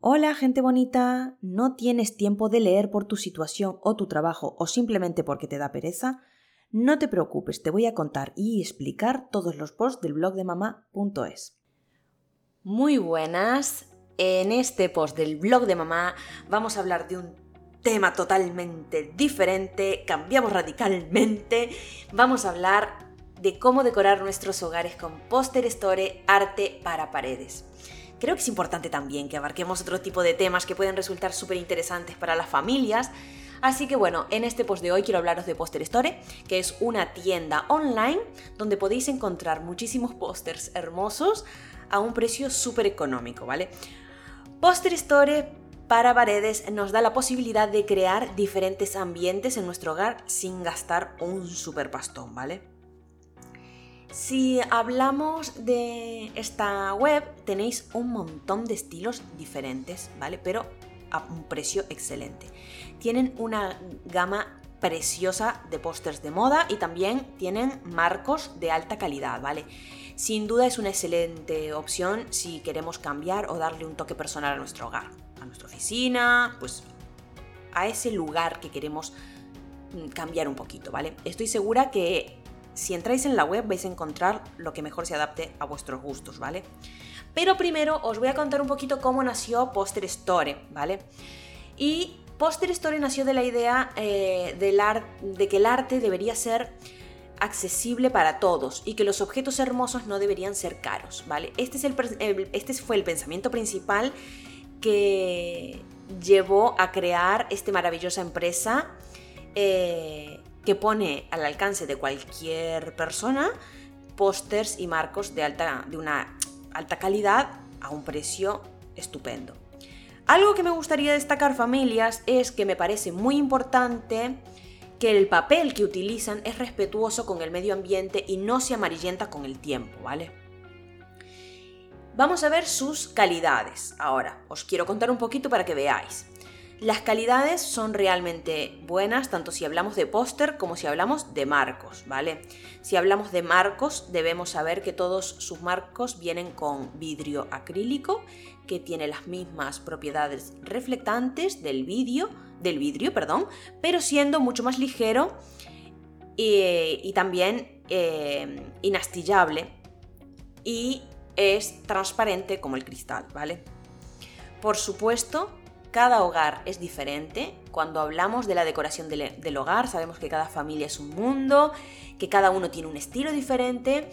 Hola, gente bonita. ¿No tienes tiempo de leer por tu situación o tu trabajo o simplemente porque te da pereza? No te preocupes, te voy a contar y explicar todos los posts del blog de mamá.es. Muy buenas. En este post del blog de mamá vamos a hablar de un tema totalmente diferente, cambiamos radicalmente. Vamos a hablar de cómo decorar nuestros hogares con póster store arte para paredes. Creo que es importante también que abarquemos otro tipo de temas que pueden resultar súper interesantes para las familias. Así que bueno, en este post de hoy quiero hablaros de Poster Store, que es una tienda online donde podéis encontrar muchísimos pósters hermosos a un precio súper económico, ¿vale? Poster Store para paredes nos da la posibilidad de crear diferentes ambientes en nuestro hogar sin gastar un super pastón, ¿vale? Si hablamos de esta web, tenéis un montón de estilos diferentes, ¿vale? Pero a un precio excelente. Tienen una gama preciosa de pósters de moda y también tienen marcos de alta calidad, ¿vale? Sin duda es una excelente opción si queremos cambiar o darle un toque personal a nuestro hogar, a nuestra oficina, pues a ese lugar que queremos mm, cambiar un poquito, ¿vale? Estoy segura que si entráis en la web vais a encontrar lo que mejor se adapte a vuestros gustos, ¿vale? Pero primero os voy a contar un poquito cómo nació Poster Store, ¿vale? Y Poster Store nació de la idea eh, de que el arte debería ser accesible para todos y que los objetos hermosos no deberían ser caros, ¿vale? Este, es el, este fue el pensamiento principal que llevó a crear esta maravillosa empresa eh, que pone al alcance de cualquier persona pósters y marcos de, alta, de una alta calidad a un precio estupendo. Algo que me gustaría destacar familias es que me parece muy importante que el papel que utilizan es respetuoso con el medio ambiente y no se amarillenta con el tiempo, ¿vale? Vamos a ver sus calidades. Ahora, os quiero contar un poquito para que veáis. Las calidades son realmente buenas, tanto si hablamos de póster como si hablamos de marcos, ¿vale? Si hablamos de marcos, debemos saber que todos sus marcos vienen con vidrio acrílico, que tiene las mismas propiedades reflectantes del vidrio, del vidrio, perdón, pero siendo mucho más ligero y, también eh, inastillable y es transparente como el cristal, ¿vale? Por supuesto, cada hogar es diferente. Cuando hablamos de la decoración del, hogar, sabemos que cada familia es un mundo, que cada uno tiene un estilo diferente,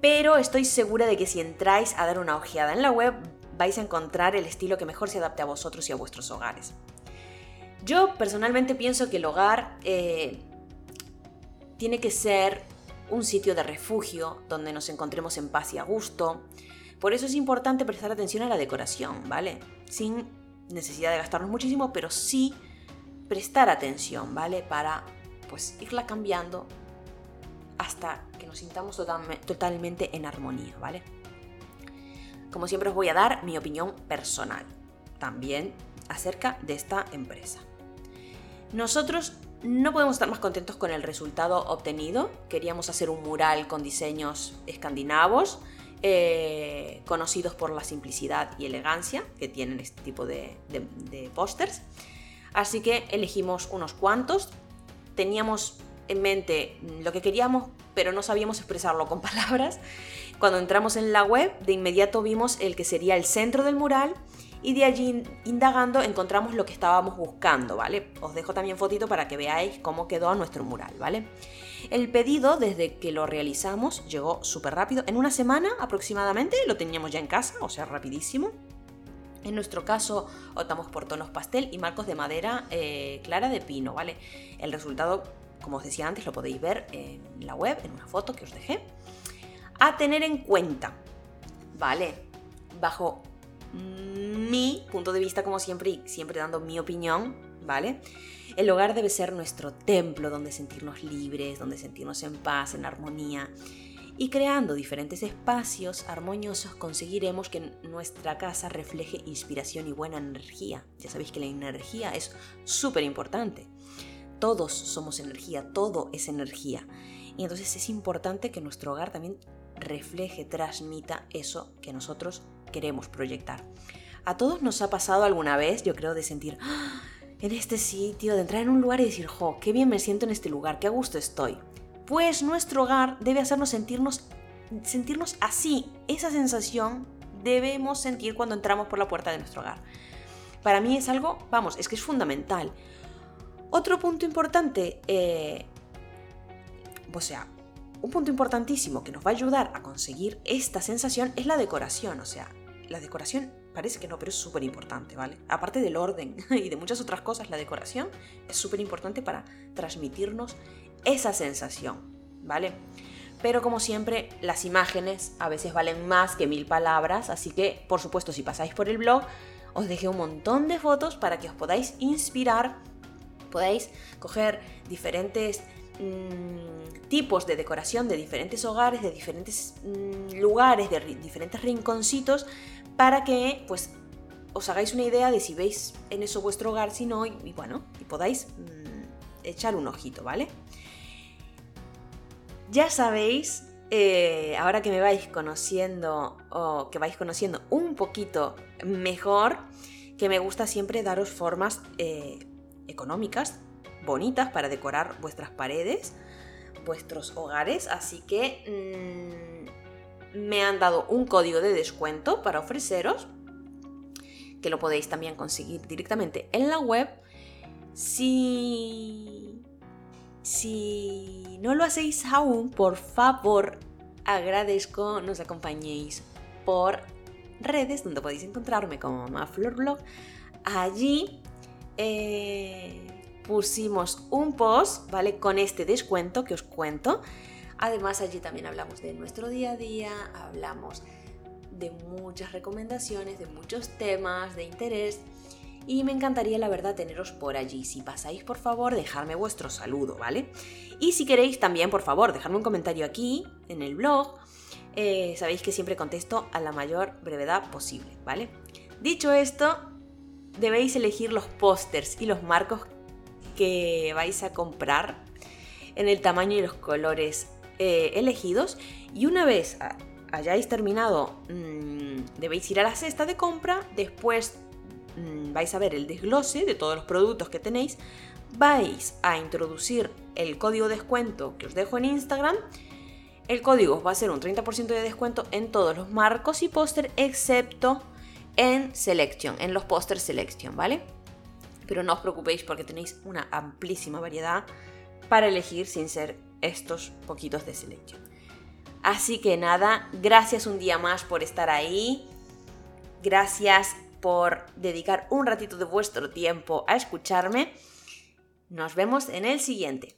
pero estoy segura de que si entráis a dar una ojeada en la web, vais a encontrar el estilo que mejor se adapte a vosotros y a vuestros hogares. Yo personalmente pienso que el hogar eh, tiene que ser un sitio de refugio donde nos encontremos en paz y a gusto. Por eso es importante prestar atención a la decoración, ¿vale? Sin necesidad de gastarnos muchísimo, pero sí prestar atención, ¿vale? Para pues irla cambiando hasta que nos sintamos totalmente en armonía, ¿vale? Como siempre os voy a dar mi opinión personal también acerca de esta empresa. Nosotros no podemos estar más contentos con el resultado obtenido. Queríamos hacer un mural con diseños escandinavos, eh, conocidos por la simplicidad y elegancia que tienen este tipo de, pósters. Así que elegimos unos cuantos. Teníamos en mente lo que queríamos, pero no sabíamos expresarlo con palabras. Cuando entramos en la web, de inmediato vimos el que sería el centro del mural y de allí indagando encontramos lo que estábamos buscando, ¿vale? Os dejo también fotito para que veáis cómo quedó nuestro mural, ¿vale? El pedido desde que lo realizamos llegó súper rápido, en una semana aproximadamente lo teníamos ya en casa, o sea, rapidísimo. En nuestro caso optamos por tonos pastel y marcos de madera eh, clara de pino, ¿vale? El resultado, como os decía antes, lo podéis ver en la web, en una foto que os dejé. A tener en cuenta, ¿vale? Bajo mi punto de vista, como siempre, y siempre dando mi opinión, ¿vale? El hogar debe ser nuestro templo donde sentirnos libres, donde sentirnos en paz, en armonía. Y creando diferentes espacios armoniosos conseguiremos que nuestra casa refleje inspiración y buena energía. Ya sabéis que la energía es súper importante. Todos somos energía, todo es energía. Y entonces es importante que nuestro hogar también refleje, transmita eso que nosotros queremos proyectar. A todos nos ha pasado alguna vez, yo creo, de sentir "Ah, en este sitio, de entrar en un lugar y decir, jo, qué bien me siento en este lugar, qué a gusto estoy. Pues nuestro hogar debe hacernos sentirnos, sentirnos así. Esa sensación debemos sentir cuando entramos por la puerta de nuestro hogar. Para mí es algo, vamos, es que es fundamental. Otro punto importante, eh, o sea, un punto importantísimo que nos va a ayudar a conseguir esta sensación es la decoración. O sea, la decoración parece que no, pero es súper importante, ¿vale? Aparte del orden y de muchas otras cosas, la decoración es súper importante para transmitirnos esa sensación, ¿vale? Pero como siempre, las imágenes a veces valen más que mil palabras, así que, por supuesto, si pasáis por el blog, os dejé un montón de fotos para que os podáis inspirar, podáis coger diferentes mm, tipos de decoración de diferentes hogares, de diferentes mm, lugares, de diferentes rinconcitos, para que pues os hagáis una idea de si veis en eso vuestro hogar, si no, y, bueno, y podáis mm, echar un ojito, ¿vale? Ya sabéis, eh, ahora que me vais conociendo o que vais conociendo un poquito mejor, que me gusta siempre daros formas eh, económicas, bonitas para decorar vuestras paredes, vuestros hogares, así que mmm, me han dado un código de descuento para ofreceros, que lo podéis también conseguir directamente en la web. Si si no lo hacéis aún, por favor, agradezco nos acompañéis por redes donde podéis encontrarme como Maflor Allí eh, pusimos un post, ¿vale? Con este descuento que os cuento. Además, allí también hablamos de nuestro día a día, hablamos de muchas recomendaciones, de muchos temas de interés y me encantaría la verdad teneros por allí. Si pasáis por favor, dejadme vuestro saludo, ¿vale? Y si queréis también, por favor, dejadme un comentario aquí en el blog. Eh, sabéis que siempre contesto a la mayor brevedad posible, ¿vale? Dicho esto, debéis elegir los pósters y los marcos que vais a comprar en el tamaño y los colores eh, elegidos y una vez hayáis terminado mmm, debéis ir a la cesta de compra después mmm, vais a ver el desglose de todos los productos que tenéis vais a introducir el código de descuento que os dejo en Instagram el código va a ser un 30% de descuento en todos los marcos y póster excepto en Selection, en los pósters Selection, ¿vale? Pero no os preocupéis porque tenéis una amplísima variedad para elegir sin ser estos poquitos de Selection. Así que nada, gracias un día más por estar ahí. Gracias por dedicar un ratito de vuestro tiempo a escucharme. Nos vemos en el siguiente.